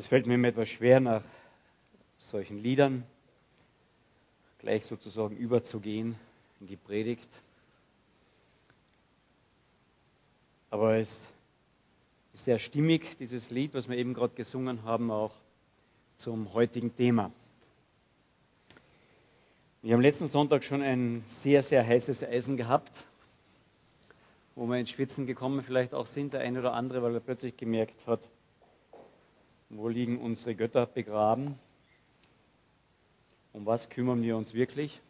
Es fällt mir immer etwas schwer, nach solchen Liedern gleich sozusagen überzugehen in die Predigt. Aber es ist sehr stimmig, dieses Lied, was wir eben gerade gesungen haben, auch zum heutigen Thema. Wir haben letzten Sonntag schon ein sehr, sehr heißes Eisen gehabt, wo wir ins Schwitzen gekommen vielleicht auch sind, der eine oder andere, weil er plötzlich gemerkt hat, wo liegen unsere Götter begraben? Um was kümmern wir uns wirklich?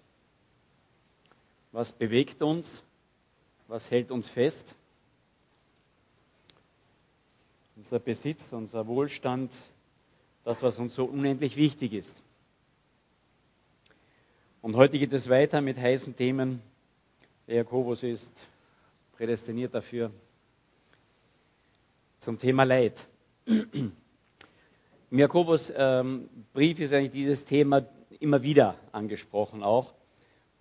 Was bewegt uns? Was hält uns fest? Unser Besitz, unser Wohlstand, das, was uns so unendlich wichtig ist. Und heute geht es weiter mit heißen Themen. Der Jakobus ist prädestiniert dafür zum Thema Leid. Im Jakobus ähm, Brief ist eigentlich dieses Thema immer wieder angesprochen, auch,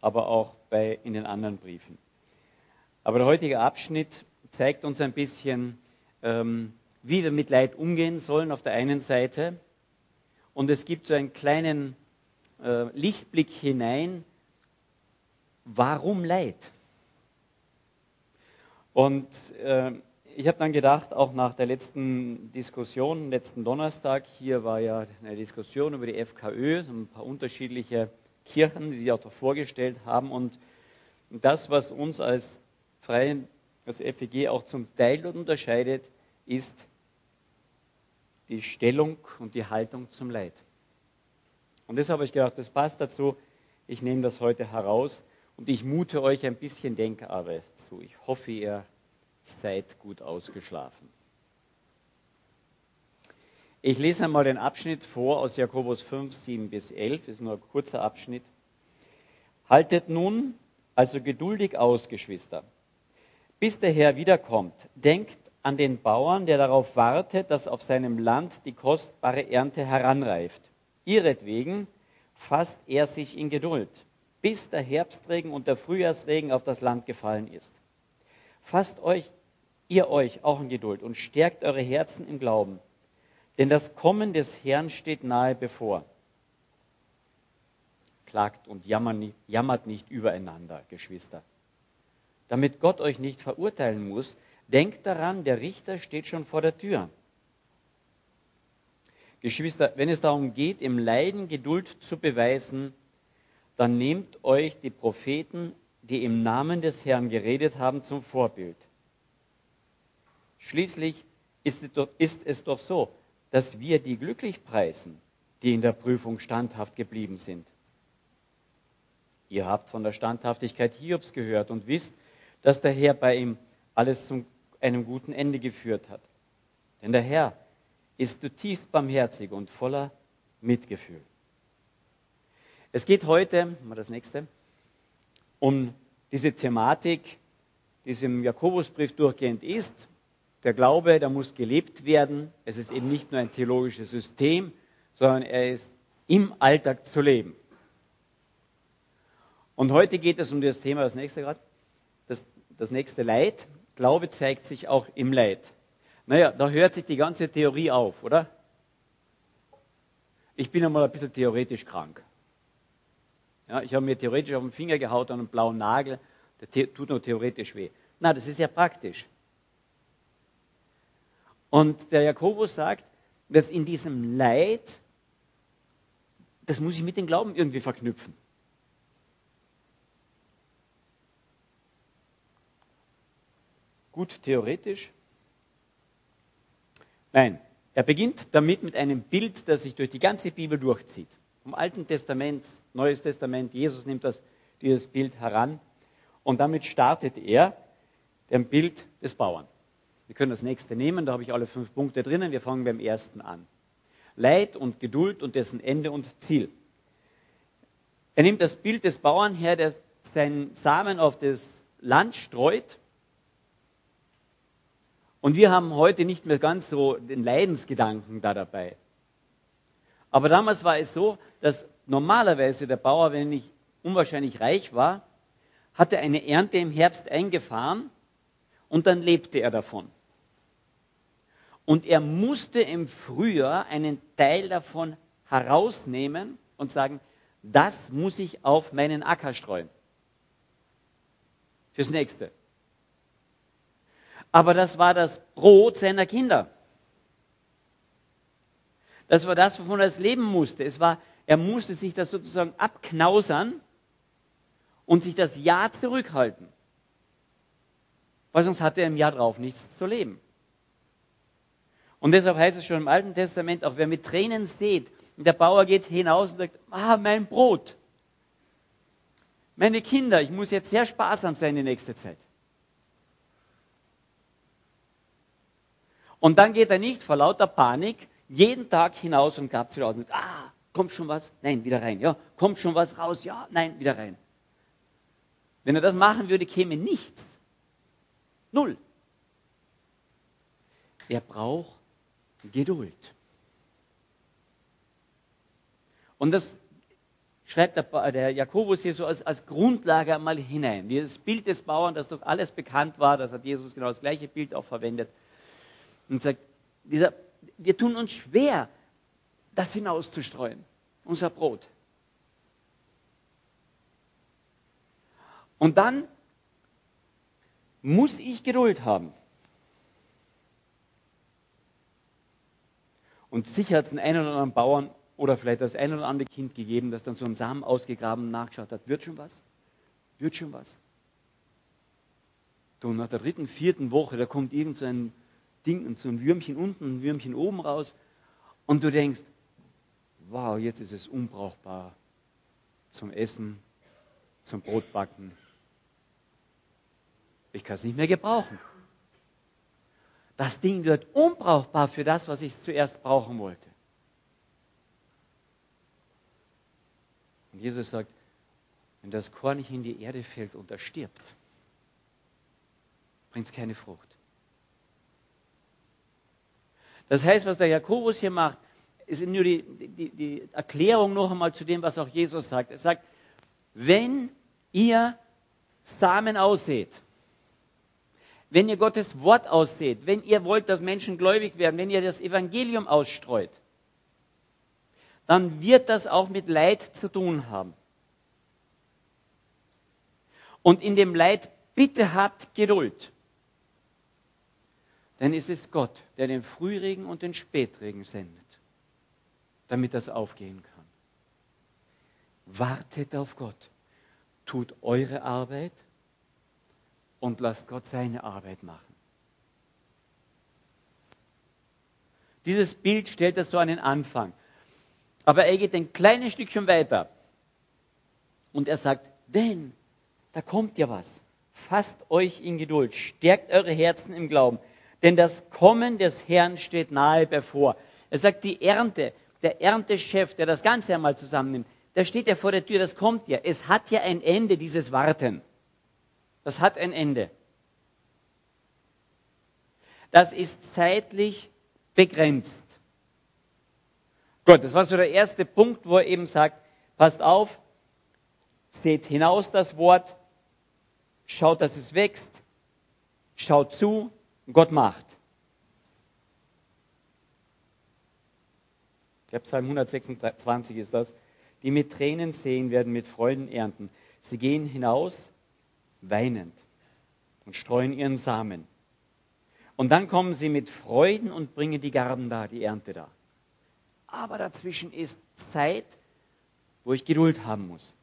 aber auch bei, in den anderen Briefen. Aber der heutige Abschnitt zeigt uns ein bisschen, ähm, wie wir mit Leid umgehen sollen auf der einen Seite. Und es gibt so einen kleinen äh, Lichtblick hinein, warum Leid? Und äh, ich habe dann gedacht, auch nach der letzten Diskussion, letzten Donnerstag, hier war ja eine Diskussion über die FKÖ, ein paar unterschiedliche Kirchen, die sich auch vorgestellt haben. Und das, was uns als Freien, als FEG auch zum Teil unterscheidet, ist die Stellung und die Haltung zum Leid. Und deshalb habe ich gedacht, das passt dazu. Ich nehme das heute heraus und ich mute euch ein bisschen Denkarbeit zu. Ich hoffe, ihr seid gut ausgeschlafen. Ich lese einmal den Abschnitt vor aus Jakobus 5, 7 bis 11. Das ist nur ein kurzer Abschnitt. Haltet nun also geduldig aus, Geschwister, bis der Herr wiederkommt. Denkt an den Bauern, der darauf wartet, dass auf seinem Land die kostbare Ernte heranreift. Ihretwegen fasst er sich in Geduld, bis der Herbstregen und der Frühjahrsregen auf das Land gefallen ist. Fasst euch ihr euch auch in Geduld und stärkt eure Herzen im Glauben. Denn das Kommen des Herrn steht nahe bevor. Klagt und jammert nicht übereinander, Geschwister. Damit Gott euch nicht verurteilen muss, denkt daran, der Richter steht schon vor der Tür. Geschwister, wenn es darum geht, im Leiden Geduld zu beweisen, dann nehmt euch die Propheten, die im Namen des Herrn geredet haben, zum Vorbild. Schließlich ist es, doch, so, dass wir die glücklich preisen, die in der Prüfung standhaft geblieben sind. Ihr habt von der Standhaftigkeit Hiobs gehört und wisst, dass der Herr bei ihm alles zu einem guten Ende geführt hat. Denn der Herr ist zutiefst barmherzig und voller Mitgefühl. Es geht heute, mal das nächste, um diese Thematik, die es im Jakobusbrief durchgehend ist, der Glaube, der muss gelebt werden. Es ist eben nicht nur ein theologisches System, sondern er ist im Alltag zu leben. Und heute geht es um das Thema, das nächste gerade, das, das nächste Leid. Glaube zeigt sich auch im Leid. Naja, da hört sich die ganze Theorie auf, oder? Ich bin einmal ein bisschen theoretisch krank. Ja, ich habe mir theoretisch auf den Finger gehaut an einen blauen Nagel, der tut nur theoretisch weh. Na, das ist ja praktisch. Und der Jakobus sagt, dass in diesem Leid, das muss ich mit dem Glauben irgendwie verknüpfen. Gut theoretisch. Nein, er beginnt damit mit einem Bild, das sich durch die ganze Bibel durchzieht. Vom Alten Testament, Neues Testament, Jesus nimmt das, dieses Bild heran. Und damit startet er dem Bild des Bauern. Wir können das nächste nehmen, da habe ich alle fünf Punkte drinnen. Wir fangen beim ersten an. Leid und Geduld und dessen Ende und Ziel. Er nimmt das Bild des Bauern her, der seinen Samen auf das Land streut. Und wir haben heute nicht mehr ganz so den Leidensgedanken da dabei. Aber damals war es so, dass normalerweise der Bauer, wenn nicht unwahrscheinlich reich war, hatte eine Ernte im Herbst eingefahren und dann lebte er davon. Und er musste im Frühjahr einen Teil davon herausnehmen und sagen, das muss ich auf meinen Acker streuen. Fürs nächste. Aber das war das Brot seiner Kinder. Das war das, wovon er es leben musste. Es war, er musste sich das sozusagen abknausern und sich das Jahr zurückhalten. Weil sonst hatte er im Jahr drauf nichts zu leben. Und deshalb heißt es schon im Alten Testament, auch wer mit Tränen sieht, der Bauer geht hinaus und sagt, ah, mein Brot, meine Kinder, ich muss jetzt sehr sparsam sein die nächste Zeit. Und dann geht er nicht vor lauter Panik jeden Tag hinaus und klappt wieder aus und sagt, ah, kommt schon was? Nein, wieder rein. Ja, kommt schon was raus? Ja, nein, wieder rein. Wenn er das machen würde, käme nichts. Null. Er braucht Geduld. Und das schreibt der, Jakobus hier so als, als Grundlage einmal hinein. Dieses Bild des Bauern, das doch alles bekannt war, das hat Jesus genau das gleiche Bild auch verwendet. Und sagt, dieser, wir tun uns schwer, das hinauszustreuen, unser Brot. Und dann muss ich Geduld haben. Und sicher hat es den einen oder anderen Bauern oder vielleicht das ein oder andere Kind gegeben, das dann so einen Samen ausgegraben nachgeschaut hat. Wird schon was? Wird schon was? Und nach der dritten, vierten Woche, da kommt irgend so ein Ding und so ein Würmchen unten, ein Würmchen oben raus. Und du denkst, wow, jetzt ist es unbrauchbar zum Essen, zum Brotbacken. Ich kann es nicht mehr gebrauchen. Das Ding wird unbrauchbar für das, was ich zuerst brauchen wollte. Und Jesus sagt, wenn das Korn nicht in die Erde fällt und er stirbt, bringt es keine Frucht. Das heißt, was der Jakobus hier macht, ist nur die, die, die Erklärung noch einmal zu dem, was auch Jesus sagt. Er sagt, wenn ihr Samen aussät, wenn ihr Gottes Wort aussät, wenn ihr wollt, dass Menschen gläubig werden, wenn ihr das Evangelium ausstreut, dann wird das auch mit Leid zu tun haben. Und in dem Leid bitte habt Geduld. Denn es ist Gott, der den Frühregen und den Spätregen sendet, damit das aufgehen kann. Wartet auf Gott. Tut eure Arbeit und lasst Gott seine Arbeit machen. Dieses Bild stellt das so an den Anfang. Aber er geht ein kleines Stückchen weiter. Und er sagt, denn da kommt ja was. Fasst euch in Geduld, stärkt eure Herzen im Glauben, denn das Kommen des Herrn steht nahe bevor. Er sagt, die Ernte, der Erntechef, der das Ganze einmal zusammennimmt, der steht ja vor der Tür, das kommt ja. Es hat ja ein Ende, dieses Warten. Das hat ein Ende. Das ist zeitlich begrenzt. Gut, das war so der erste Punkt, wo er eben sagt, passt auf, seht hinaus das Wort, schaut, dass es wächst, schaut zu, Gott macht. Der Psalm 126 ist das. Die mit Tränen sehen, werden mit Freuden ernten. Sie gehen hinaus weinend und streuen ihren Samen. Und dann kommen sie mit Freuden und bringen die Garben da, die Ernte da aber dazwischen ist Zeit, wo ich Geduld haben muss.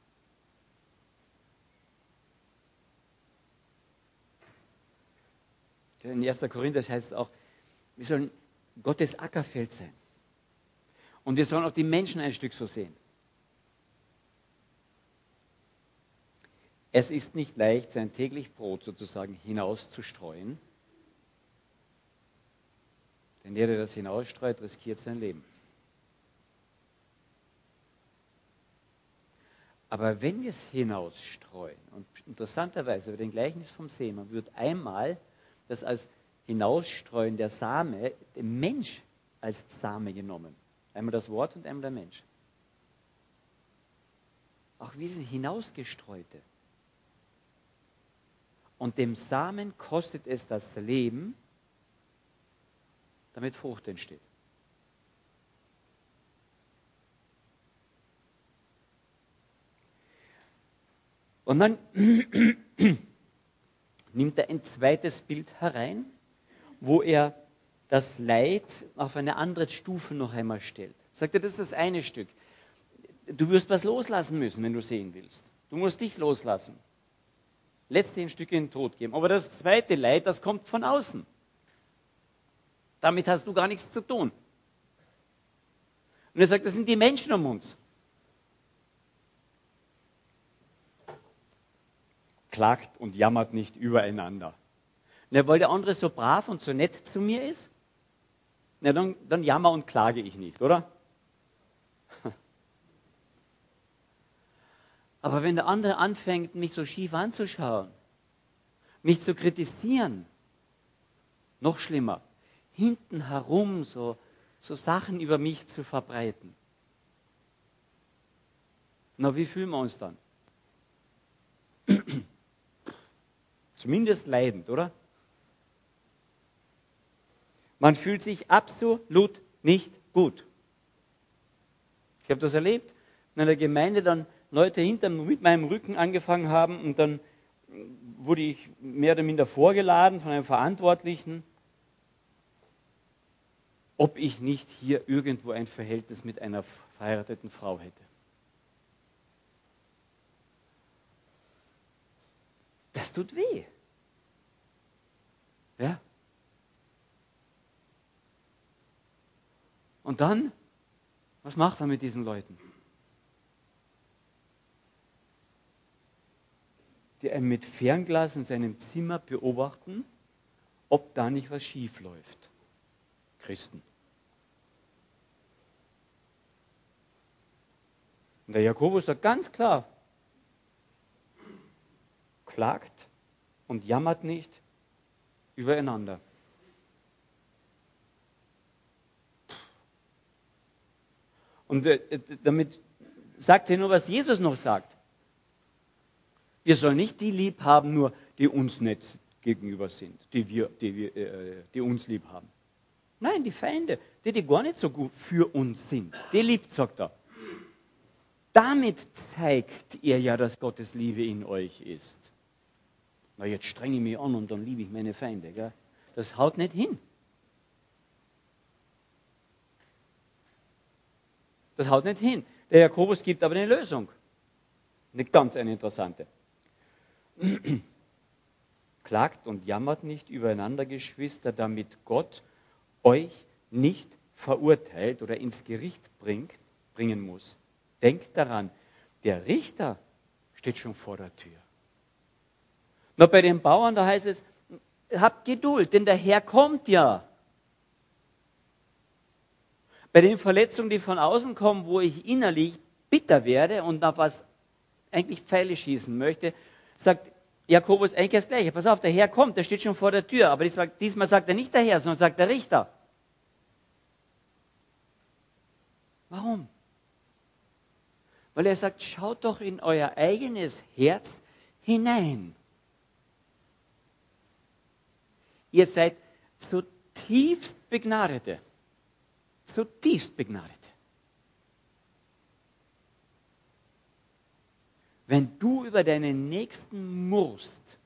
In 1. Korinther heißt es auch, wir sollen Gottes Ackerfeld sein. Und wir sollen auch die Menschen ein Stück so sehen. Es ist nicht leicht, sein täglich Brot sozusagen hinauszustreuen. Denn der, der das hinausstreut, riskiert sein Leben. Aber wenn wir es hinausstreuen, und interessanterweise bei den Gleichnis vom Seemann wird einmal das als Hinausstreuen der Same, der Mensch als Same genommen. Einmal das Wort und einmal der Mensch. Auch wir sind hinausgestreute. Und dem Samen kostet es das Leben, damit Frucht entsteht. Und dann nimmt er ein zweites Bild herein, wo er das Leid auf eine andere Stufe noch einmal stellt. Sagt er, das ist das eine Stück. Du wirst was loslassen müssen, wenn du sehen willst. Du musst dich loslassen. Letzte ein Stück in den Tod geben. Aber das zweite Leid, das kommt von außen. Damit hast du gar nichts zu tun. Und er sagt, das sind die Menschen um uns. Klagt und jammert nicht übereinander. Na, weil der andere so brav und so nett zu mir ist, na, dann, dann jammer und klage ich nicht, oder? Aber wenn der andere anfängt, mich so schief anzuschauen, mich zu kritisieren, noch schlimmer, hinten herum so, so Sachen über mich zu verbreiten, na, wie fühlen wir uns dann? Zumindest leidend, oder? Man fühlt sich absolut nicht gut. Ich habe das erlebt in einer Gemeinde, dann Leute hinter mit meinem Rücken angefangen haben und dann wurde ich mehr oder minder vorgeladen von einem Verantwortlichen, ob ich nicht hier irgendwo ein Verhältnis mit einer verheirateten Frau hätte. Das tut weh. Ja? Und dann, was macht er mit diesen Leuten? Die einen mit Fernglas in seinem Zimmer beobachten, ob da nicht was schief läuft. Christen. Und der Jakobus sagt ganz klar, klagt und jammert nicht übereinander. Und äh, damit sagt er nur, was Jesus noch sagt. Wir sollen nicht die lieb haben, nur die uns nicht gegenüber sind, die, wir, die, wir, äh, die uns lieb haben. Nein, die Feinde, die, die gar nicht so gut für uns sind, die liebt, sagt er. Damit zeigt ihr ja, dass Gottes Liebe in euch ist. Na, jetzt strenge ich mich an und dann liebe ich meine Feinde. Gell? Das haut nicht hin. Das haut nicht hin. Der Jakobus gibt aber eine Lösung. Eine ganz eine interessante. Klagt und jammert nicht übereinander, Geschwister, damit Gott euch nicht verurteilt oder ins Gericht bringt, bringen muss. Denkt daran, der Richter steht schon vor der Tür. Nur bei den Bauern, da heißt es, habt Geduld, denn der Herr kommt ja. Bei den Verletzungen, die von außen kommen, wo ich innerlich bitter werde und nach was eigentlich Pfeile schießen möchte, sagt Jakobus eigentlich das Gleiche. Pass auf, der Herr kommt, der steht schon vor der Tür. Aber diesmal sagt er nicht der Herr, sondern sagt der Richter. Warum? Weil er sagt, schaut doch in euer eigenes Herz hinein. Ihr seid zutiefst Begnadete. Zutiefst Begnadete. Wenn du über deinen Nächsten murrst,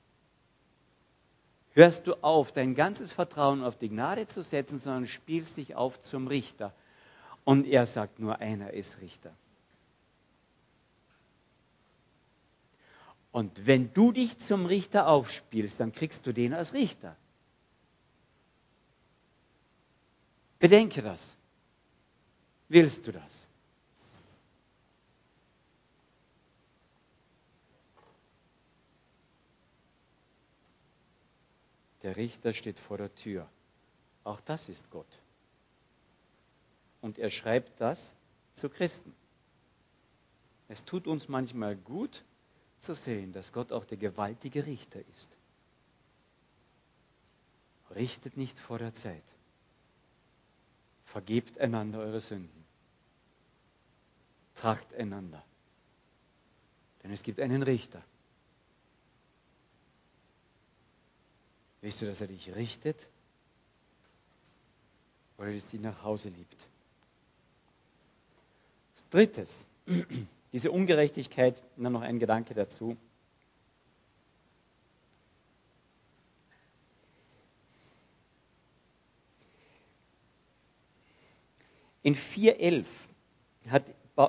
hörst du auf, dein ganzes Vertrauen auf die Gnade zu setzen, sondern spielst dich auf zum Richter. Und er sagt, nur einer ist Richter. Und wenn du dich zum Richter aufspielst, dann kriegst du den als Richter. Bedenke das. Willst du das? Der Richter steht vor der Tür. Auch das ist Gott. Und er schreibt das zu Christen. Es tut uns manchmal gut zu sehen, dass Gott auch der gewaltige Richter ist. Richtet nicht vor der Zeit. Vergebt einander eure Sünden. Tracht einander. Denn es gibt einen Richter. Willst du, dass er dich richtet? oder die sie nach Hause liebt. Drittes, diese Ungerechtigkeit, dann noch ein Gedanke dazu. In 4.11 hat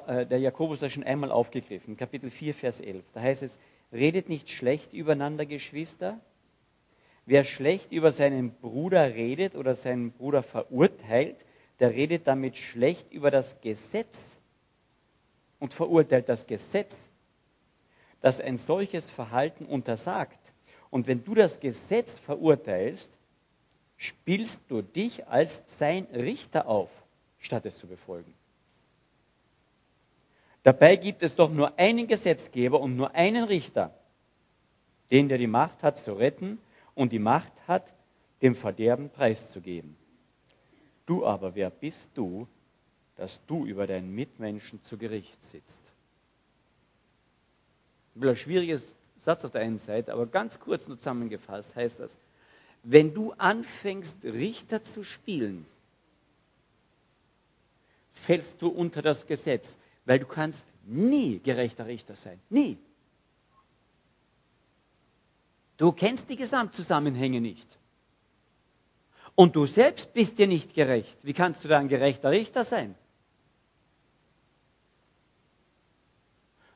äh, der Jakobus das schon einmal aufgegriffen, Kapitel 4, Vers 11. Da heißt es, redet nicht schlecht übereinander, Geschwister. Wer schlecht über seinen Bruder redet oder seinen Bruder verurteilt, der redet damit schlecht über das Gesetz und verurteilt das Gesetz, das ein solches Verhalten untersagt. Und wenn du das Gesetz verurteilst, spielst du dich als sein Richter auf, statt es zu befolgen. Dabei gibt es doch nur einen Gesetzgeber und nur einen Richter, den, der die Macht hat zu retten und die Macht hat, dem Verderben preiszugeben. Du aber, wer bist du, dass du über deinen Mitmenschen zu Gericht sitzt? Ein schwieriges Satz auf der einen Seite, aber ganz kurz nur zusammengefasst heißt das, wenn du anfängst, Richter zu spielen, fällst du unter das Gesetz, weil du kannst nie gerechter Richter sein. Nie. Du kennst die Gesamtzusammenhänge nicht. Und du selbst bist dir nicht gerecht. Wie kannst du da ein gerechter Richter sein?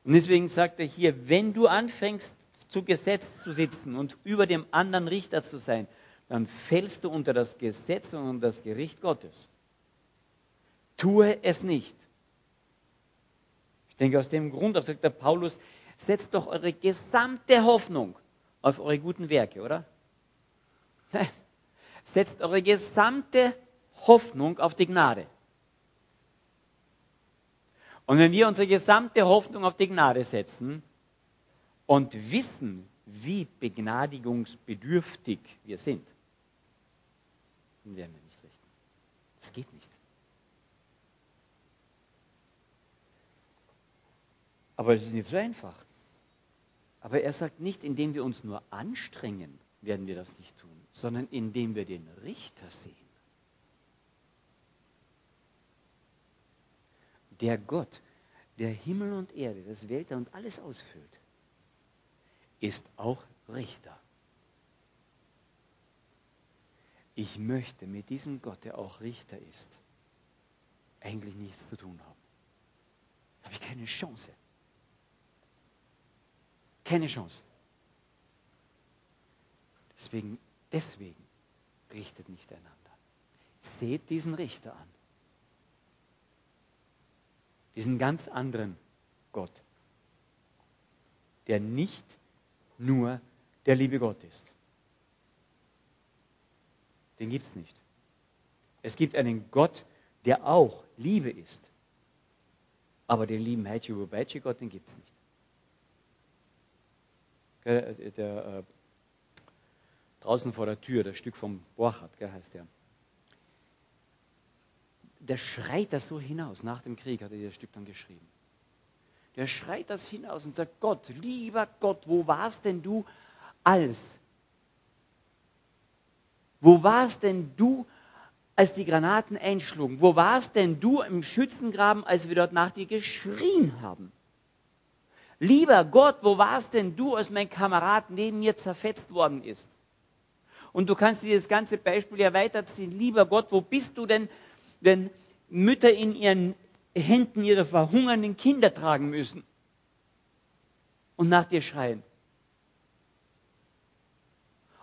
Und deswegen sagt er hier, wenn du anfängst zu Gesetz zu sitzen und über dem anderen Richter zu sein, dann fällst du unter das Gesetz und unter das Gericht Gottes. Tue es nicht. Ich denke, aus dem Grund, sagt der Paulus, setzt doch eure gesamte Hoffnung auf eure guten Werke, oder? Setzt eure gesamte Hoffnung auf die Gnade. Und wenn wir unsere gesamte Hoffnung auf die Gnade setzen und wissen, wie begnadigungsbedürftig wir sind, dann werden wir nicht richten. Das geht nicht. Aber es ist nicht so einfach. Aber er sagt nicht, indem wir uns nur anstrengen, werden wir das nicht tun, sondern indem wir den Richter sehen. Der Gott, der Himmel und Erde, das Weltall und alles ausfüllt, ist auch Richter. Ich möchte mit diesem Gott, der auch Richter ist, eigentlich nichts zu tun haben. Da habe ich keine Chance. Keine Chance. Deswegen, deswegen richtet nicht einander. Seht diesen Richter an. Diesen ganz anderen Gott, der nicht nur der liebe Gott ist. Den gibt es nicht. Es gibt einen Gott, der auch Liebe ist. Aber den lieben Heichi Gott, den gibt es nicht. Äh, der, äh, draußen vor der Tür, das Stück vom Borchardt, gell, heißt der. Der schreit das so hinaus. Nach dem Krieg hat er das Stück dann geschrieben. Der schreit das hinaus und sagt: Gott, lieber Gott, wo warst denn du als? Wo warst denn du, als die Granaten einschlugen? Wo warst denn du im Schützengraben, als wir dort nach dir geschrien haben? Lieber Gott, wo warst denn du, als mein Kamerad neben mir zerfetzt worden ist? Und du kannst dir das ganze Beispiel ja weiterziehen. Lieber Gott, wo bist du denn, wenn Mütter in ihren Händen ihre verhungernden Kinder tragen müssen und nach dir schreien?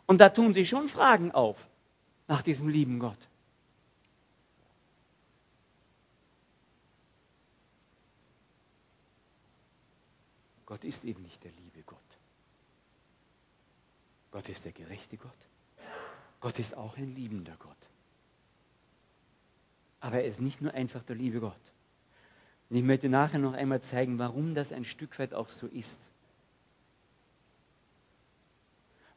Und da tun sie schon Fragen auf nach diesem lieben Gott. Gott ist eben nicht der liebe Gott. Gott ist der gerechte Gott. Gott ist auch ein liebender Gott. Aber er ist nicht nur einfach der liebe Gott. Und ich möchte nachher noch einmal zeigen, warum das ein Stück weit auch so ist.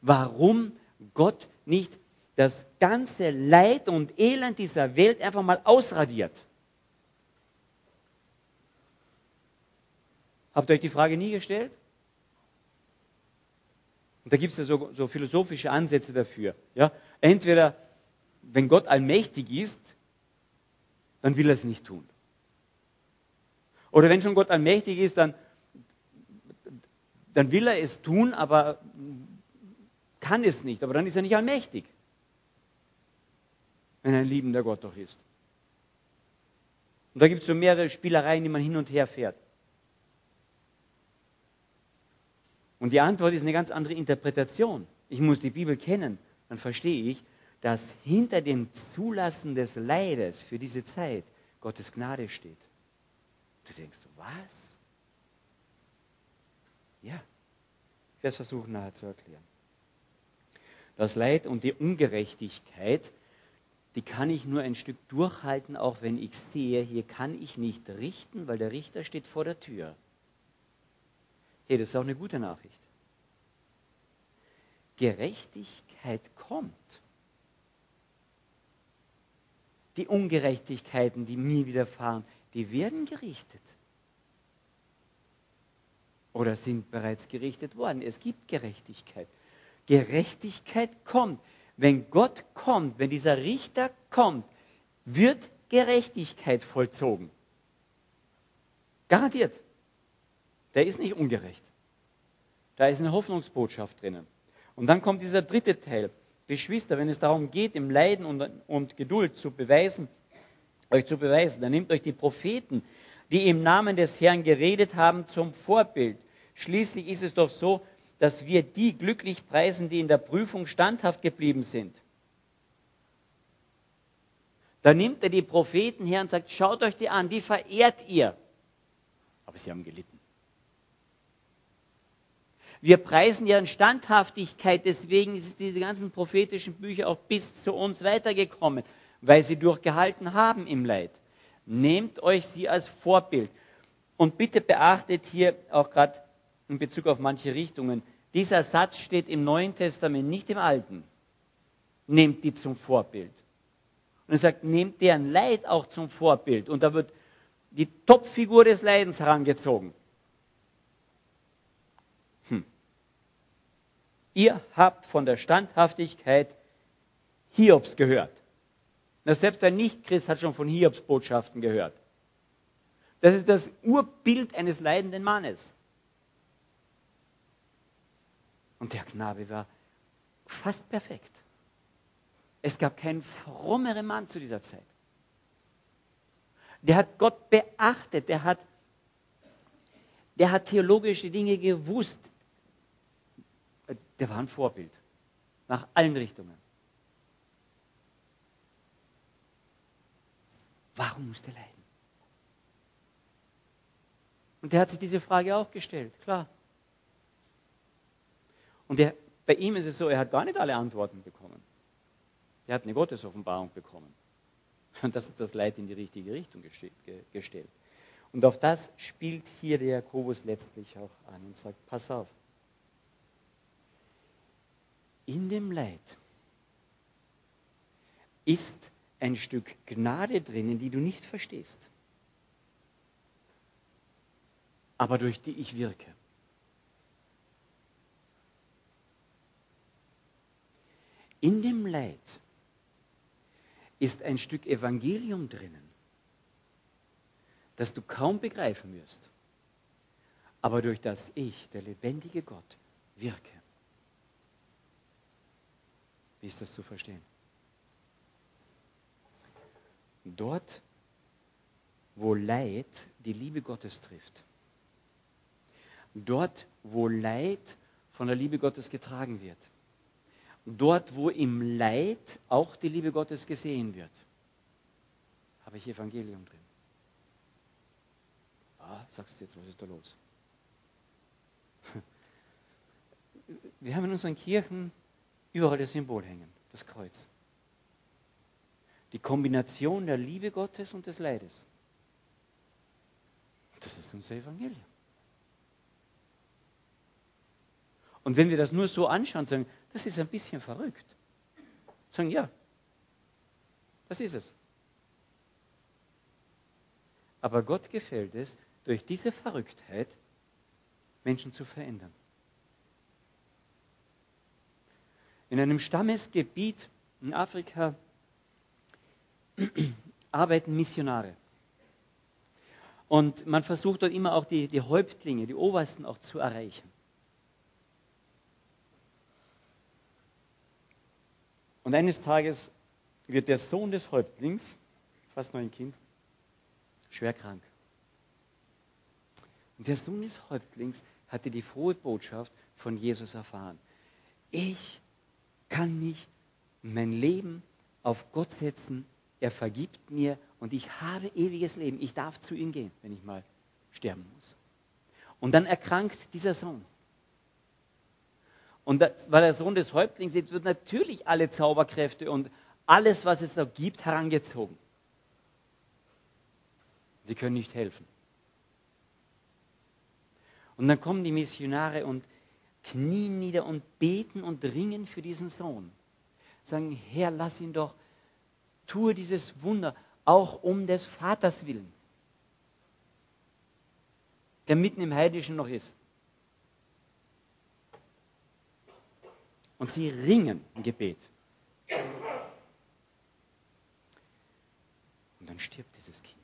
Warum Gott nicht das ganze Leid und Elend dieser Welt einfach mal ausradiert. Habt ihr euch die Frage nie gestellt? Und da gibt es ja so, so, philosophische Ansätze dafür. Ja? Entweder, wenn Gott allmächtig ist, dann will er es nicht tun. Oder wenn schon Gott allmächtig ist, dann, dann will er es tun, aber kann es nicht. Aber dann ist er nicht allmächtig, wenn er ein liebender Gott doch ist. Und da gibt es so mehrere Spielereien, die man hin und her fährt. Und die Antwort ist eine ganz andere Interpretation. Ich muss die Bibel kennen, dann verstehe ich, dass hinter dem Zulassen des Leides für diese Zeit Gottes Gnade steht. Du denkst, was? Ja, ich werde es versuchen nachher zu erklären. Das Leid und die Ungerechtigkeit, die kann ich nur ein Stück durchhalten, auch wenn ich sehe, hier kann ich nicht richten, weil der Richter steht vor der Tür. Hey, das ist auch eine gute Nachricht. Gerechtigkeit kommt. Die Ungerechtigkeiten, die mir widerfahren, die werden gerichtet. Oder sind bereits gerichtet worden. Es gibt Gerechtigkeit. Gerechtigkeit kommt. Wenn Gott kommt, wenn dieser Richter kommt, wird Gerechtigkeit vollzogen. Garantiert. Der ist nicht ungerecht. Da ist eine Hoffnungsbotschaft drinnen. Und dann kommt dieser dritte Teil. Geschwister, wenn es darum geht, im Leiden und, und Geduld zu beweisen, euch zu beweisen, dann nehmt euch die Propheten, die im Namen des Herrn geredet haben, zum Vorbild. Schließlich ist es doch so, dass wir die glücklich preisen, die in der Prüfung standhaft geblieben sind. Da nimmt er die Propheten her und sagt, schaut euch die an, die verehrt ihr. Aber sie haben gelitten. Wir preisen ja Standhaftigkeit, deswegen sind diese ganzen prophetischen Bücher auch bis zu uns weitergekommen, weil sie durchgehalten haben im Leid. Nehmt euch sie als Vorbild. Und bitte beachtet hier auch gerade in Bezug auf manche Richtungen, dieser Satz steht im Neuen Testament, nicht im Alten. Nehmt die zum Vorbild. Und er sagt, nehmt deren Leid auch zum Vorbild. Und da wird die Topfigur des Leidens herangezogen. Ihr habt von der Standhaftigkeit Hiobs gehört. Na, selbst ein Nichtchrist hat schon von Hiobs Botschaften gehört. Das ist das Urbild eines leidenden Mannes. Und der Knabe war fast perfekt. Es gab keinen frommeren Mann zu dieser Zeit. Der hat Gott beachtet, der hat, der hat theologische Dinge gewusst, der war ein Vorbild. Nach allen Richtungen. Warum muss der leiden? Und der hat sich diese Frage auch gestellt, klar. Und der, bei ihm ist es so, er hat gar nicht alle Antworten bekommen. Er hat eine Gottesoffenbarung bekommen. Und das hat das Leid in die richtige Richtung gestellt. Und auf das spielt hier der Jakobus letztlich auch an und sagt, pass auf in dem Leid ist ein Stück Gnade drinnen, die du nicht verstehst, aber durch die ich wirke. In dem Leid ist ein Stück Evangelium drinnen, das du kaum begreifen wirst, aber durch das ich, der lebendige Gott, wirke. Wie ist das zu verstehen? Dort, wo Leid die Liebe Gottes trifft, dort, wo Leid von der Liebe Gottes getragen wird, dort, wo im Leid auch die Liebe Gottes gesehen wird, habe ich Evangelium drin. Ah, sagst du jetzt, was ist da los? Wir haben in unseren Kirchen überall das Symbol hängen, das Kreuz. Die Kombination der Liebe Gottes und des Leides. Das ist unser Evangelium. Und wenn wir das nur so anschauen, sagen, das ist ein bisschen verrückt. Sagen, ja, das ist es. Aber Gott gefällt es, durch diese Verrücktheit Menschen zu verändern. In einem Stammesgebiet in Afrika arbeiten Missionare. Und man versucht dort immer auch die, die Häuptlinge, die Obersten auch zu erreichen. Und eines Tages wird der Sohn des Häuptlings, fast noch ein Kind, schwer krank. Und der Sohn des Häuptlings hatte die frohe Botschaft von Jesus erfahren. Ich kann nicht mein Leben auf Gott setzen, er vergibt mir und ich habe ewiges Leben. Ich darf zu ihm gehen, wenn ich mal sterben muss. Und dann erkrankt dieser Sohn. Und das, weil er Sohn des Häuptlings ist, wird natürlich alle Zauberkräfte und alles, was es da gibt, herangezogen. Sie können nicht helfen. Und dann kommen die Missionare und knien nieder und beten und ringen für diesen Sohn. Sagen, Herr, lass ihn doch, tue dieses Wunder, auch um des Vaters willen, der mitten im Heidnischen noch ist. Und sie ringen im Gebet. Und dann stirbt dieses Kind.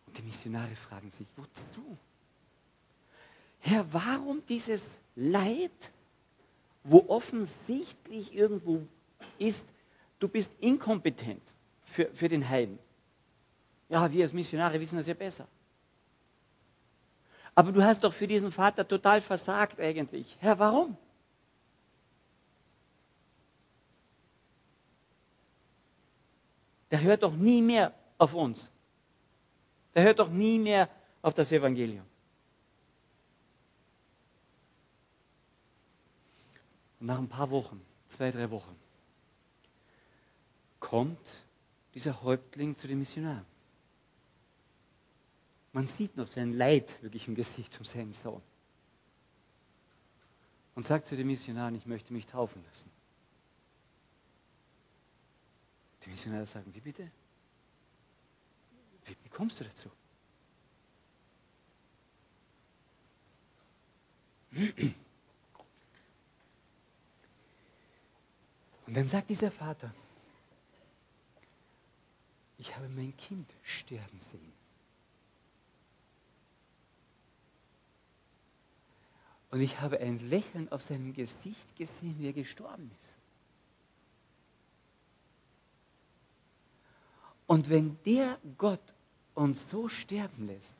Und die Missionare fragen sich, wozu? Herr, warum dieses Leid, wo offensichtlich irgendwo ist, du bist inkompetent für, für den Heiden? Ja, wir als Missionare wissen das ja besser. Aber du hast doch für diesen Vater total versagt eigentlich. Herr, warum? Der hört doch nie mehr auf uns. Der hört doch nie mehr auf das Evangelium. Und nach ein paar Wochen, zwei, drei Wochen, kommt dieser Häuptling zu dem Missionar. Man sieht noch sein Leid wirklich im Gesicht um seinen Sohn. Und sagt zu dem Missionar, ich möchte mich taufen lassen. Die Missionare sagen, wie bitte? Wie, wie kommst du dazu? Und dann sagt dieser Vater, ich habe mein Kind sterben sehen. Und ich habe ein Lächeln auf seinem Gesicht gesehen, wie er gestorben ist. Und wenn der Gott uns so sterben lässt,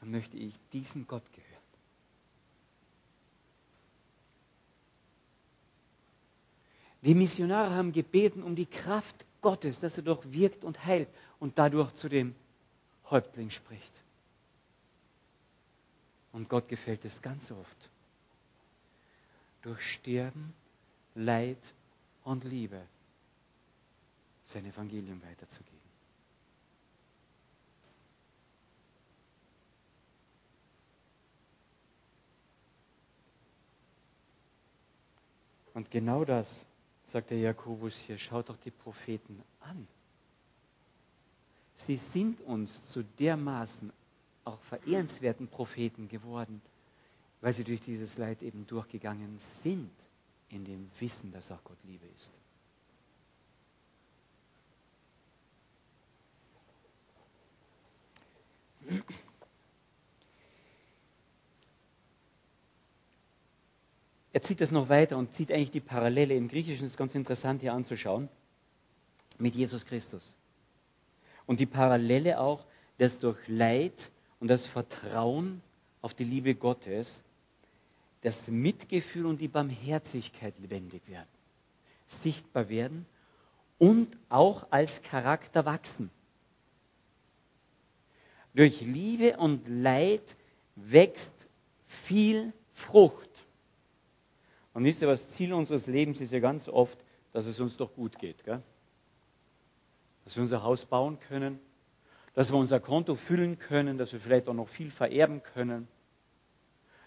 dann möchte ich diesem Gott gehören. Die Missionare haben gebeten um die Kraft Gottes, dass er doch wirkt und heilt und dadurch zu dem Häuptling spricht. Und Gott gefällt es ganz oft. Durch Sterben, Leid und Liebe sein Evangelium weiterzugeben. Und genau das sagt der Jakobus hier, schaut doch die Propheten an. Sie sind uns zu dermaßen auch verehrenswerten Propheten geworden, weil sie durch dieses Leid eben durchgegangen sind, in dem Wissen, dass auch Gott Liebe ist. Er zieht das noch weiter und zieht eigentlich die Parallele. Im Griechischen ist ganz interessant hier anzuschauen mit Jesus Christus. Und die Parallele auch, dass durch Leid und das Vertrauen auf die Liebe Gottes, das Mitgefühl und die Barmherzigkeit lebendig werden, sichtbar werden und auch als Charakter wachsen. Durch Liebe und Leid wächst viel Frucht. Und wisst ihr, was Ziel unseres Lebens ist ja ganz oft, dass es uns doch gut geht. Gell? Dass wir unser Haus bauen können, dass wir unser Konto füllen können, dass wir vielleicht auch noch viel vererben können.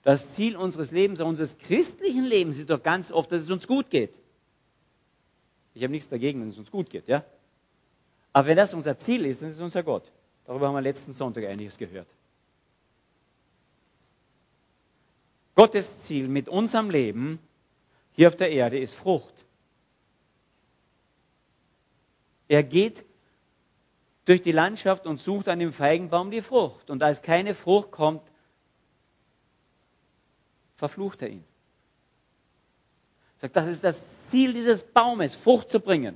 Das Ziel unseres Lebens, unseres christlichen Lebens ist doch ganz oft, dass es uns gut geht. Ich habe nichts dagegen, wenn es uns gut geht, ja? Aber wenn das unser Ziel ist, dann ist es unser Gott. Darüber haben wir letzten Sonntag einiges gehört. Gottes Ziel mit unserem Leben hier auf der Erde ist Frucht. Er geht durch die Landschaft und sucht an dem Feigenbaum die Frucht. Und als keine Frucht kommt, verflucht er ihn. Sagt, das ist das Ziel dieses Baumes, Frucht zu bringen.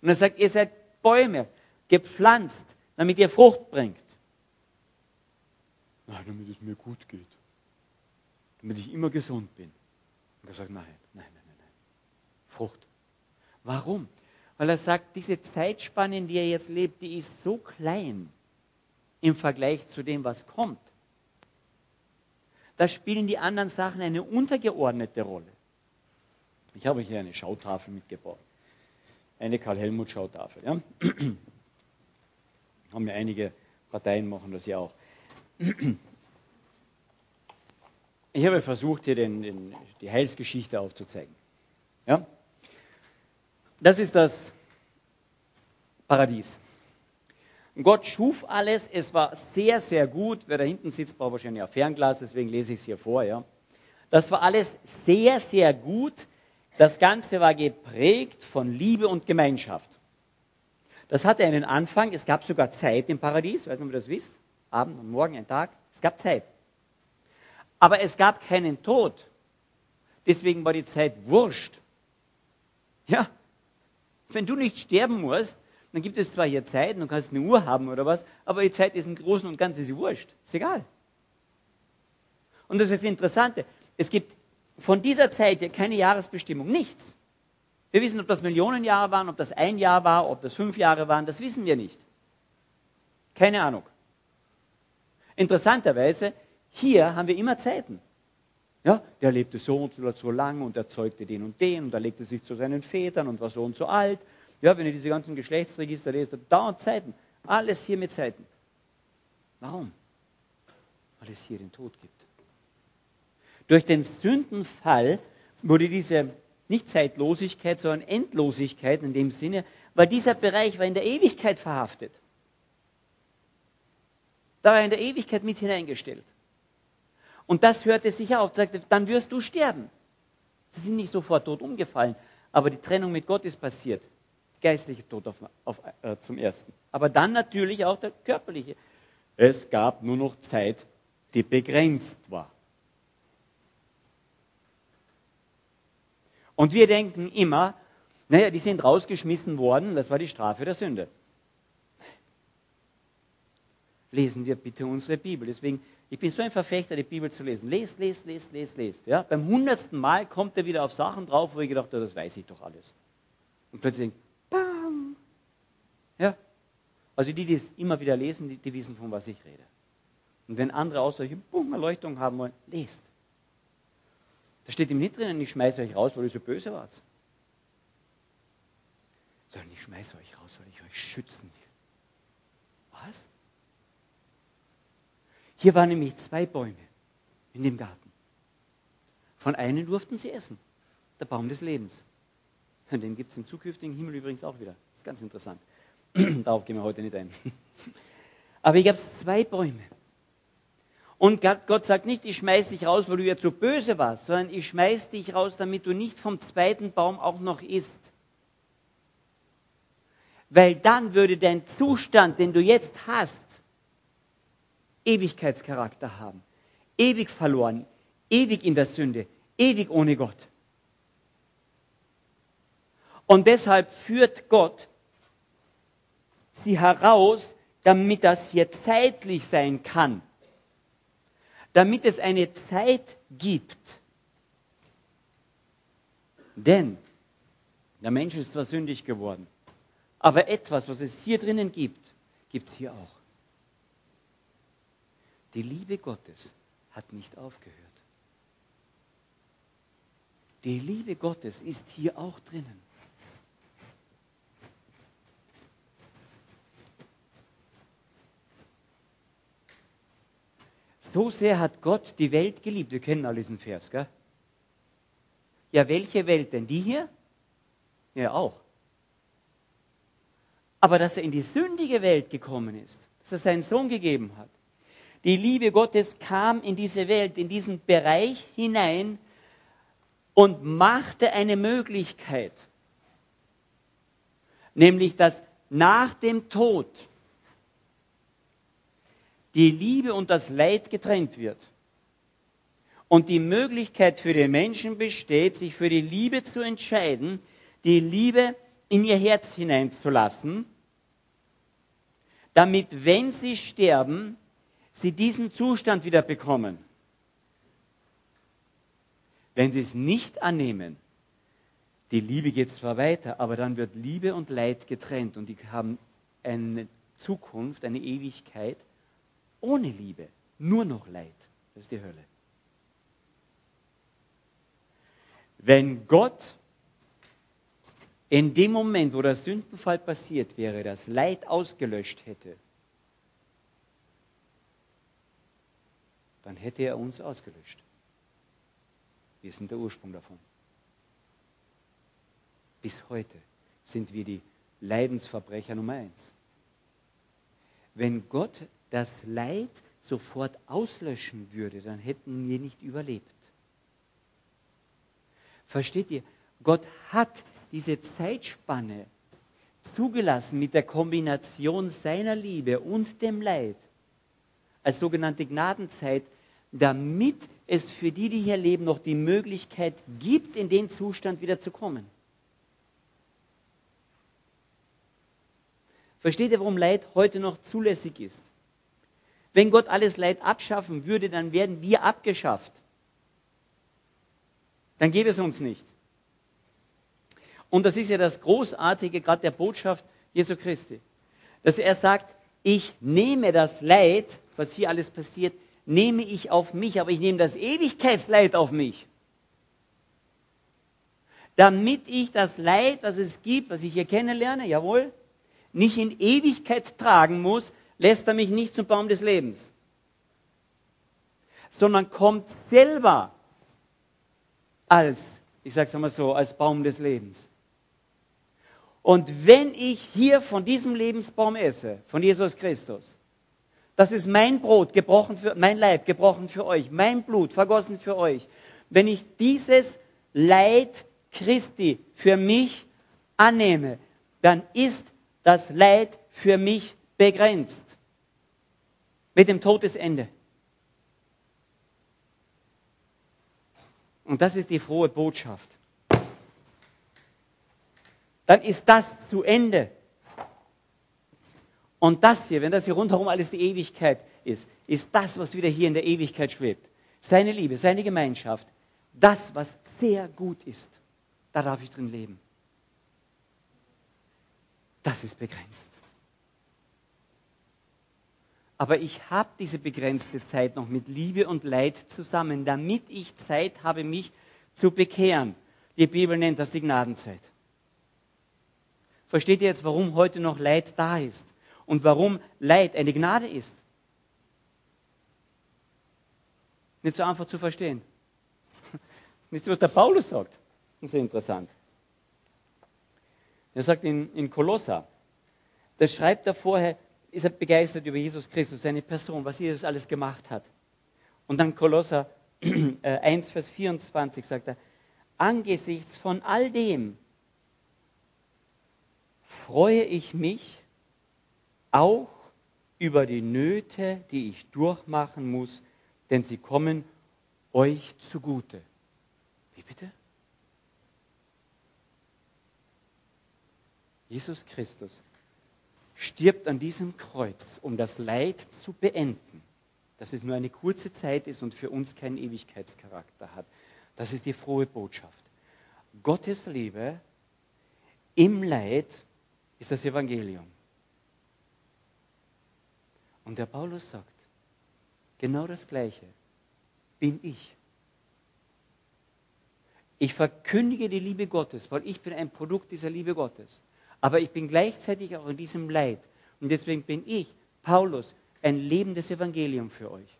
Und er sagt, ihr seid Bäume, gepflanzt, damit ihr Frucht bringt. Nein, damit es mir gut geht. Damit ich immer gesund bin. Und er sagt, nein, nein, nein, nein, nein. Frucht. Warum? Weil er sagt, diese Zeitspanne, in der er jetzt lebt, die ist so klein im Vergleich zu dem, was kommt. Da spielen die anderen Sachen eine untergeordnete Rolle. Ich habe hier eine Schautafel mitgebracht. Eine Karl-Helmut-Schautafel. Ja? Haben ja einige Parteien machen das ja auch. Ich habe versucht, hier den, den, die Heilsgeschichte aufzuzeigen. Ja? Das ist das Paradies. Gott schuf alles, es war sehr, sehr gut. Wer da hinten sitzt, braucht wahrscheinlich ein Fernglas, deswegen lese ich es hier vor. Ja. Das war alles sehr, sehr gut. Das Ganze war geprägt von Liebe und Gemeinschaft. Das hatte einen Anfang, es gab sogar Zeit im Paradies, weiß nicht, ob ihr das wisst, Abend und Morgen, ein Tag, es gab Zeit. Aber es gab keinen Tod. Deswegen war die Zeit wurscht. Ja, wenn du nicht sterben musst, dann gibt es zwar hier Zeit, du kannst eine Uhr haben oder was, aber die Zeit ist im Großen und Ganzen ist wurscht. Ist egal. Und das ist das Interessante. Es gibt von dieser Zeit hier keine Jahresbestimmung. Nichts. Wir wissen, ob das Millionen Jahre waren, ob das ein Jahr war, ob das fünf Jahre waren, das wissen wir nicht. Keine Ahnung. Interessanterweise, hier haben wir immer Zeiten. Ja, der lebte so und so, lang und erzeugte den und den und er legte sich zu seinen Vätern und war so und so alt. Ja, wenn ihr diese ganzen Geschlechtsregister lest, da dauert Zeiten. Alles hier mit Zeiten. Warum? Weil es hier den Tod gibt. Durch den Sündenfall wurde diese nicht Zeitlosigkeit, sondern Endlosigkeit in dem Sinne, weil dieser Bereich war in der Ewigkeit verhaftet. Da war er in der Ewigkeit mit hineingestellt. Und das hörte sich auf, sagte, dann wirst du sterben. Sie sind nicht sofort tot umgefallen, aber die Trennung mit Gott ist passiert. Geistliche Tod auf, auf, äh, zum ersten. Aber dann natürlich auch der körperliche. Es gab nur noch Zeit, die begrenzt war. Und wir denken immer, naja, die sind rausgeschmissen worden, das war die Strafe der Sünde. Lesen wir bitte unsere Bibel. Deswegen ich bin so ein Verfechter, die Bibel zu lesen. Lest, lest, lest, lest, lest. Ja? Beim hundertsten Mal kommt er wieder auf Sachen drauf, wo ich gedacht habe, das weiß ich doch alles. Und plötzlich, bam! Ja? Also die, die es immer wieder lesen, die, die wissen, von was ich rede. Und wenn andere auch solche Boom, Erleuchtung haben wollen, lest. Da steht ihm nicht drinnen, ich schmeiße euch raus, weil ihr so böse wart. Sondern ich schmeiße euch raus, weil ich euch schützen will. Was? Hier waren nämlich zwei Bäume in dem Garten. Von einem durften sie essen. Der Baum des Lebens. Und den gibt es im zukünftigen Himmel übrigens auch wieder. Das ist ganz interessant. Darauf gehen wir heute nicht ein. Aber hier gab es zwei Bäume. Und Gott sagt nicht, ich schmeiß dich raus, weil du jetzt so böse warst, sondern ich schmeiß dich raus, damit du nicht vom zweiten Baum auch noch isst. Weil dann würde dein Zustand, den du jetzt hast, Ewigkeitscharakter haben. Ewig verloren, ewig in der Sünde, ewig ohne Gott. Und deshalb führt Gott sie heraus, damit das hier zeitlich sein kann. Damit es eine Zeit gibt. Denn der Mensch ist zwar sündig geworden, aber etwas, was es hier drinnen gibt, gibt es hier auch. Die Liebe Gottes hat nicht aufgehört. Die Liebe Gottes ist hier auch drinnen. So sehr hat Gott die Welt geliebt. Wir kennen all diesen Vers, gell? Ja, welche Welt denn? Die hier? Ja, auch. Aber dass er in die sündige Welt gekommen ist, dass er seinen Sohn gegeben hat, die Liebe Gottes kam in diese Welt, in diesen Bereich hinein und machte eine Möglichkeit. nämlich dass nach dem Tod die Liebe und das Leid getrennt wird. Und die Möglichkeit für den Menschen besteht, sich für die Liebe zu entscheiden, die Liebe in ihr Herz hineinzulassen, damit, wenn sie sterben, sie diesen Zustand wieder bekommen. Wenn sie es nicht annehmen, die Liebe geht zwar weiter, aber dann wird Liebe und Leid getrennt und die haben eine Zukunft, eine Ewigkeit ohne Liebe, nur noch Leid. Das ist die Hölle. Wenn Gott in dem Moment, wo der Sündenfall passiert wäre, das Leid ausgelöscht hätte, dann hätte er uns ausgelöscht. Wir sind der Ursprung davon. Bis heute sind wir die Leidensverbrecher Nummer eins. Wenn Gott das Leid sofort auslöschen würde, dann hätten wir nicht überlebt. Versteht ihr? Gott hat diese Zeitspanne zugelassen mit der Kombination seiner Liebe und dem Leid als sogenannte Gnadenzeit, damit es für die, die hier leben, noch die Möglichkeit gibt, in den Zustand wieder zu kommen. Versteht ihr, warum Leid heute noch zulässig ist? Wenn Gott alles Leid abschaffen würde, dann werden wir abgeschafft. Dann gäbe es uns nicht. Und das ist ja das Großartige gerade der Botschaft Jesu Christi. Dass er sagt, ich nehme das Leid, was hier alles passiert, nehme ich auf mich, aber ich nehme das Ewigkeitsleid auf mich. Damit ich das Leid, das es gibt, was ich hier kennenlerne, jawohl, nicht in Ewigkeit tragen muss, lässt er mich nicht zum Baum des Lebens, sondern kommt selber als, ich sage es einmal so, als Baum des Lebens. Und wenn ich hier von diesem Lebensbaum esse, von Jesus Christus, das ist mein Brot gebrochen für, mein Leib gebrochen für euch, mein Blut vergossen für euch. Wenn ich dieses Leid Christi für mich annehme, dann ist das Leid für mich begrenzt. Mit dem Todesende. Und das ist die frohe Botschaft. Dann ist das zu Ende. Und das hier, wenn das hier rundherum alles die Ewigkeit ist, ist das, was wieder hier in der Ewigkeit schwebt. Seine Liebe, seine Gemeinschaft, das, was sehr gut ist, da darf ich drin leben das ist begrenzt. Aber ich habe diese begrenzte Zeit noch mit Liebe und Leid zusammen, damit ich Zeit habe, mich zu bekehren. Die Bibel nennt das die Gnadenzeit. Versteht ihr jetzt, warum heute noch Leid da ist und warum Leid eine Gnade ist? Nicht so einfach zu verstehen. Nicht so, was der Paulus sagt. Das ist interessant. Er sagt in, in Kolosser, da schreibt er vorher, ist er begeistert über Jesus Christus, seine Person, was Jesus alles gemacht hat. Und dann Kolosser 1, äh, Vers 24 sagt er, angesichts von all dem freue ich mich auch über die Nöte, die ich durchmachen muss, denn sie kommen euch zugute. Wie bitte? Jesus Christus stirbt an diesem Kreuz, um das Leid zu beenden, dass es nur eine kurze Zeit ist und für uns keinen Ewigkeitscharakter hat. Das ist die frohe Botschaft. Gottes Liebe im Leid ist das Evangelium. Und der Paulus sagt, genau das Gleiche bin ich. Ich verkündige die Liebe Gottes, weil ich bin ein Produkt dieser Liebe Gottes. Aber ich bin gleichzeitig auch in diesem Leid. Und deswegen bin ich, Paulus, ein lebendes Evangelium für euch.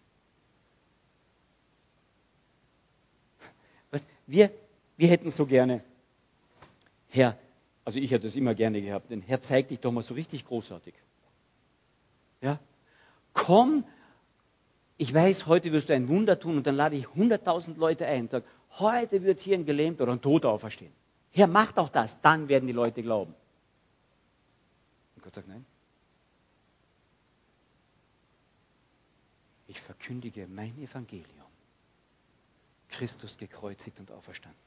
Wir, wir hätten so gerne, Herr, also ich hätte es immer gerne gehabt, denn Herr, zeig dich doch mal so richtig großartig. Ja? Komm, ich weiß, heute wirst du ein Wunder tun und dann lade ich 100.000 Leute ein und sage, heute wird hier ein Gelähmter oder ein Toter auferstehen. Herr, mach doch das, dann werden die Leute glauben. Und Gott sagt, nein. Ich verkündige mein Evangelium. Christus gekreuzigt und auferstanden.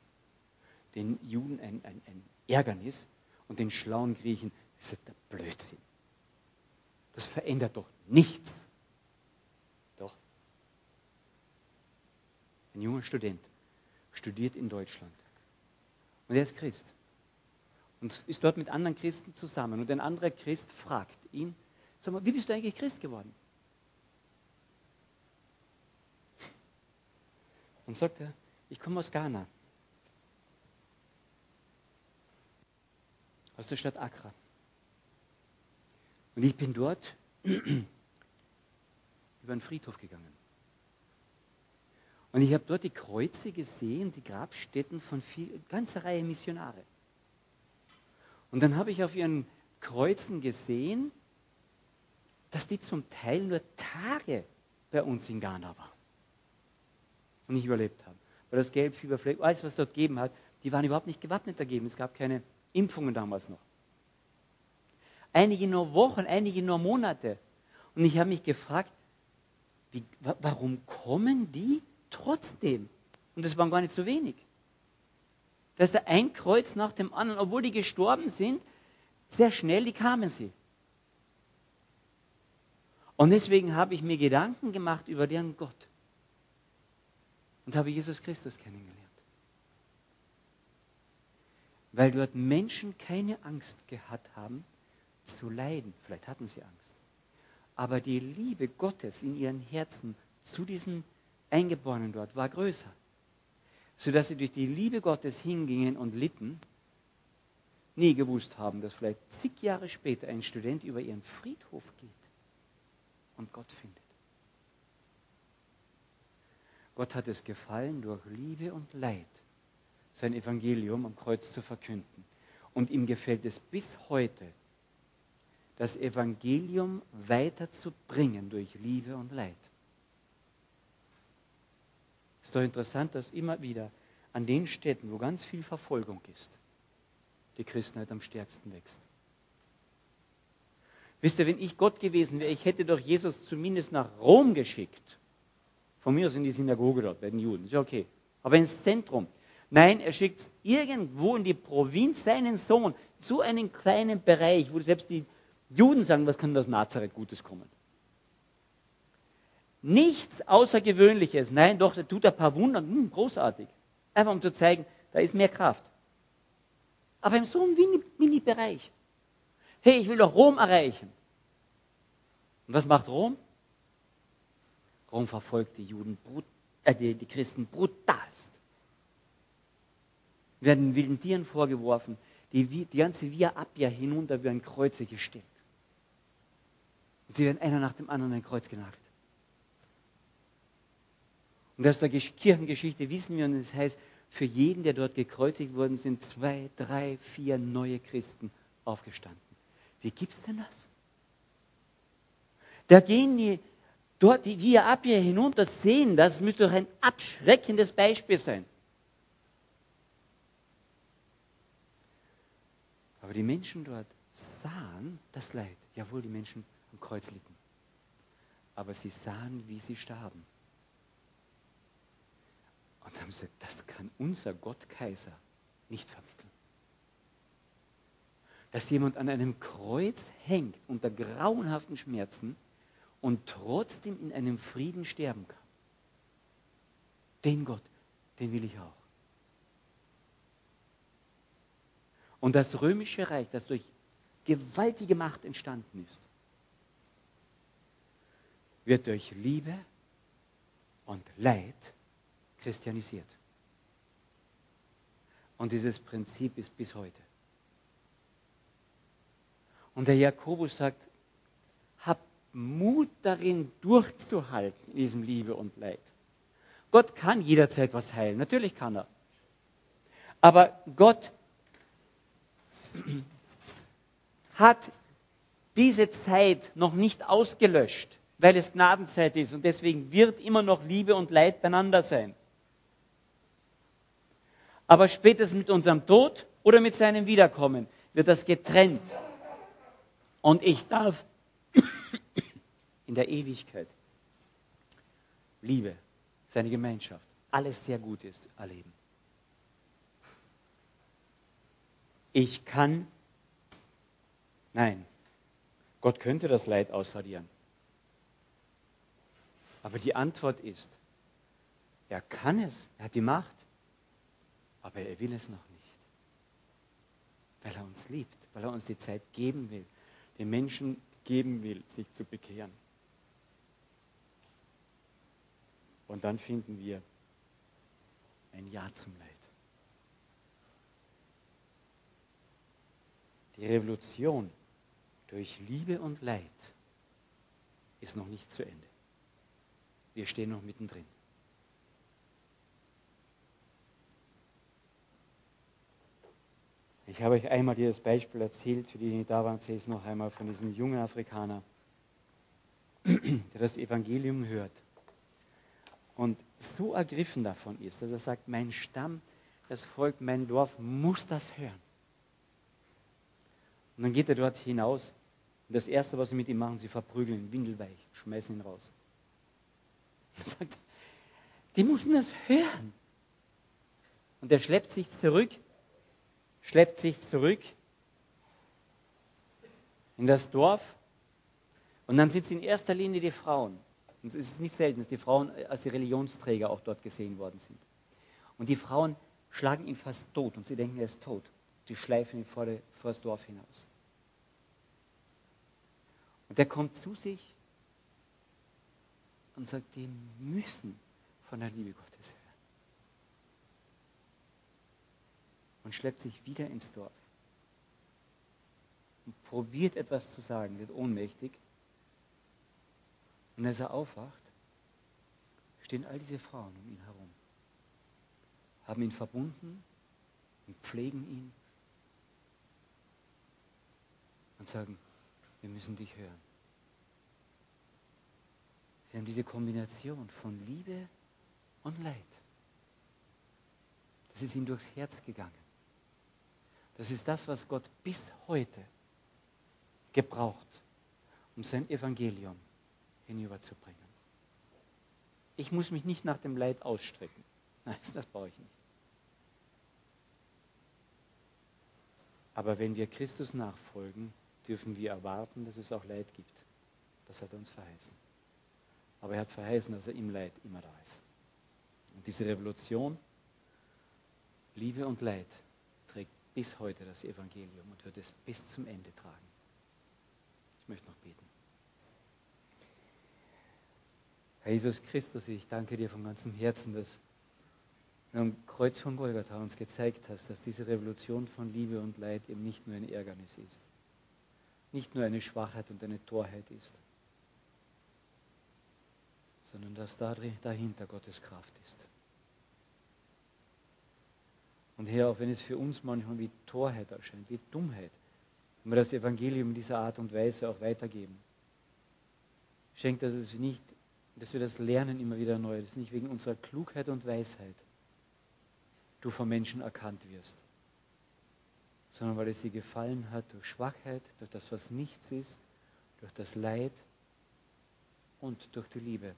Den Juden ein, ein, ein Ärgernis und den schlauen Griechen ist der Blödsinn. Das verändert doch nichts. Doch. Ein junger Student studiert in Deutschland. Und er ist Christ. Und ist dort mit anderen Christen zusammen. Und ein anderer Christ fragt ihn, sag mal, wie bist du eigentlich Christ geworden? Und sagt er, ich komme aus Ghana. Aus der Stadt Accra. Und ich bin dort über den Friedhof gegangen. Und ich habe dort die Kreuze gesehen, die Grabstätten von viel, ganzer Reihe Missionare. Und dann habe ich auf ihren Kreuzen gesehen, dass die zum Teil nur Tage bei uns in Ghana waren und nicht überlebt haben. Weil das Gelbfieberfleck, alles, was dort gegeben hat, die waren überhaupt nicht gewappnet dagegen. Es gab keine Impfungen damals noch. Einige nur Wochen, einige nur Monate. Und ich habe mich gefragt, wie, warum kommen die trotzdem? Und das waren gar nicht so wenig. Da ist da ein Kreuz nach dem anderen, obwohl die gestorben sind, sehr schnell, die kamen sie. Und deswegen habe ich mir Gedanken gemacht über deren Gott und habe Jesus Christus kennengelernt. Weil dort Menschen keine Angst gehabt haben zu leiden. Vielleicht hatten sie Angst. Aber die Liebe Gottes in ihren Herzen zu diesen Eingeborenen dort war größer. Sodass sie durch die Liebe Gottes hingingen und litten, nie gewusst haben, dass vielleicht zig Jahre später ein Student über ihren Friedhof geht und Gott findet. Gott hat es gefallen, durch Liebe und Leid sein Evangelium am Kreuz zu verkünden. Und ihm gefällt es bis heute, das Evangelium weiterzubringen durch Liebe und Leid. Es ist doch interessant, dass immer wieder an den Städten, wo ganz viel Verfolgung ist, die Christenheit am stärksten wächst. Wisst ihr, wenn ich Gott gewesen wäre, ich hätte doch Jesus zumindest nach Rom geschickt von mir aus in die Synagoge dort bei den Juden. Ist ja okay. Aber ins Zentrum. Nein, er schickt irgendwo in die Provinz seinen Sohn, zu einem kleinen Bereich, wo selbst die Juden sagen, was kann aus Nazareth Gutes kommen. Nichts Außergewöhnliches. Nein, doch, er tut ein paar Wunder. Hm, großartig. Einfach um zu zeigen, da ist mehr Kraft. Aber in so einem Mini-Bereich. Hey, ich will doch Rom erreichen. Und was macht Rom? Rom verfolgt die Juden, äh, die, die Christen brutalst. Werden wilden Tieren vorgeworfen, die, die ganze Via Appia hinunter werden Kreuze gestellt. Und sie werden einer nach dem anderen ein Kreuz genagelt. Und aus der Kirchengeschichte wissen wir, und das heißt, für jeden, der dort gekreuzigt worden sind, zwei, drei, vier neue Christen aufgestanden. Wie gibt es denn das? Da gehen die dort die Via Appia hinunter sehen, das müsste doch ein abschreckendes Beispiel sein. Aber die Menschen dort sahen das Leid. Jawohl, die Menschen am Kreuz litten. Aber sie sahen, wie sie starben. Und haben gesagt, das kann unser Gott Kaiser nicht vermitteln. Dass jemand an einem Kreuz hängt unter grauenhaften Schmerzen und trotzdem in einem Frieden sterben kann. Den Gott, den will ich auch. Und das römische Reich, das durch gewaltige Macht entstanden ist, wird durch Liebe und Leid christianisiert. Und dieses Prinzip ist bis heute. Und der Jakobus sagt, Mut darin, durchzuhalten in diesem Liebe und Leid. Gott kann jederzeit was heilen, natürlich kann er. Aber Gott hat diese Zeit noch nicht ausgelöscht, weil es Gnadenzeit ist und deswegen wird immer noch Liebe und Leid beieinander sein. Aber spätestens mit unserem Tod oder mit seinem Wiederkommen wird das getrennt. Und ich darf in der Ewigkeit Liebe, seine Gemeinschaft, alles sehr Gutes erleben. Ich kann, nein, Gott könnte das Leid ausradieren. Aber die Antwort ist, er kann es, er hat die Macht, aber er will es noch nicht. Weil er uns liebt, weil er uns die Zeit geben will, den Menschen geben will, sich zu bekehren. Und dann finden wir ein Ja zum Leid. Die Revolution durch Liebe und Leid ist noch nicht zu Ende. Wir stehen noch mittendrin. Ich habe euch einmal dieses Beispiel erzählt, für die, die da waren, erzähle ich es noch einmal von diesem jungen Afrikaner, der das Evangelium hört und so ergriffen davon ist, dass er sagt, mein Stamm, das Volk, mein Dorf muss das hören. Und dann geht er dort hinaus und das Erste, was sie mit ihm machen, sie verprügeln windelweich, schmeißen ihn raus. Er sagt, die müssen das hören. Und er schleppt sich zurück, schleppt sich zurück in das Dorf und dann sind es in erster Linie die Frauen. Und es ist nicht selten, dass die Frauen als die Religionsträger auch dort gesehen worden sind. Und die Frauen schlagen ihn fast tot und sie denken, er ist tot. Die schleifen ihn vor, vor das Dorf hinaus. Und er kommt zu sich und sagt, die müssen von der Liebe Gottes hören. Und schleppt sich wieder ins Dorf. Und probiert etwas zu sagen, wird ohnmächtig und als er aufwacht, stehen all diese Frauen um ihn herum, haben ihn verbunden und pflegen ihn und sagen, wir müssen dich hören. Sie haben diese Kombination von Liebe und Leid. Das ist ihm durchs Herz gegangen. Das ist das, was Gott bis heute gebraucht, um sein Evangelium hinüberzubringen. Ich muss mich nicht nach dem Leid ausstrecken. Nein, das brauche ich nicht. Aber wenn wir Christus nachfolgen, dürfen wir erwarten, dass es auch Leid gibt. Das hat er uns verheißen. Aber er hat verheißen, dass er im Leid immer da ist. Und diese Revolution, Liebe und Leid, bis heute das Evangelium und wird es bis zum Ende tragen. Ich möchte noch beten. Herr Jesus Christus, ich danke dir von ganzem Herzen, dass du am Kreuz von Golgatha uns gezeigt hast, dass diese Revolution von Liebe und Leid eben nicht nur ein Ärgernis ist, nicht nur eine Schwachheit und eine Torheit ist, sondern dass dahinter Gottes Kraft ist. Und Herr, auch wenn es für uns manchmal wie Torheit erscheint, wie Dummheit, wenn wir das Evangelium in dieser Art und Weise auch weitergeben, schenkt, dass es nicht dass wir das lernen immer wieder neu, dass nicht wegen unserer Klugheit und Weisheit du vom Menschen erkannt wirst, sondern weil es dir gefallen hat durch Schwachheit, durch das, was nichts ist, durch das Leid und durch die Liebe,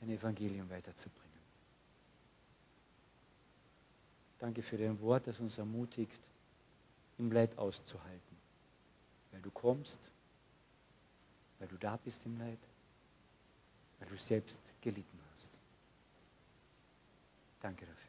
ein Evangelium weiterzubringen. Danke für dein Wort, das uns ermutigt, im Leid auszuhalten, weil du kommst, weil du da bist im Leid weil du selbst gelitten hast. Danke dafür.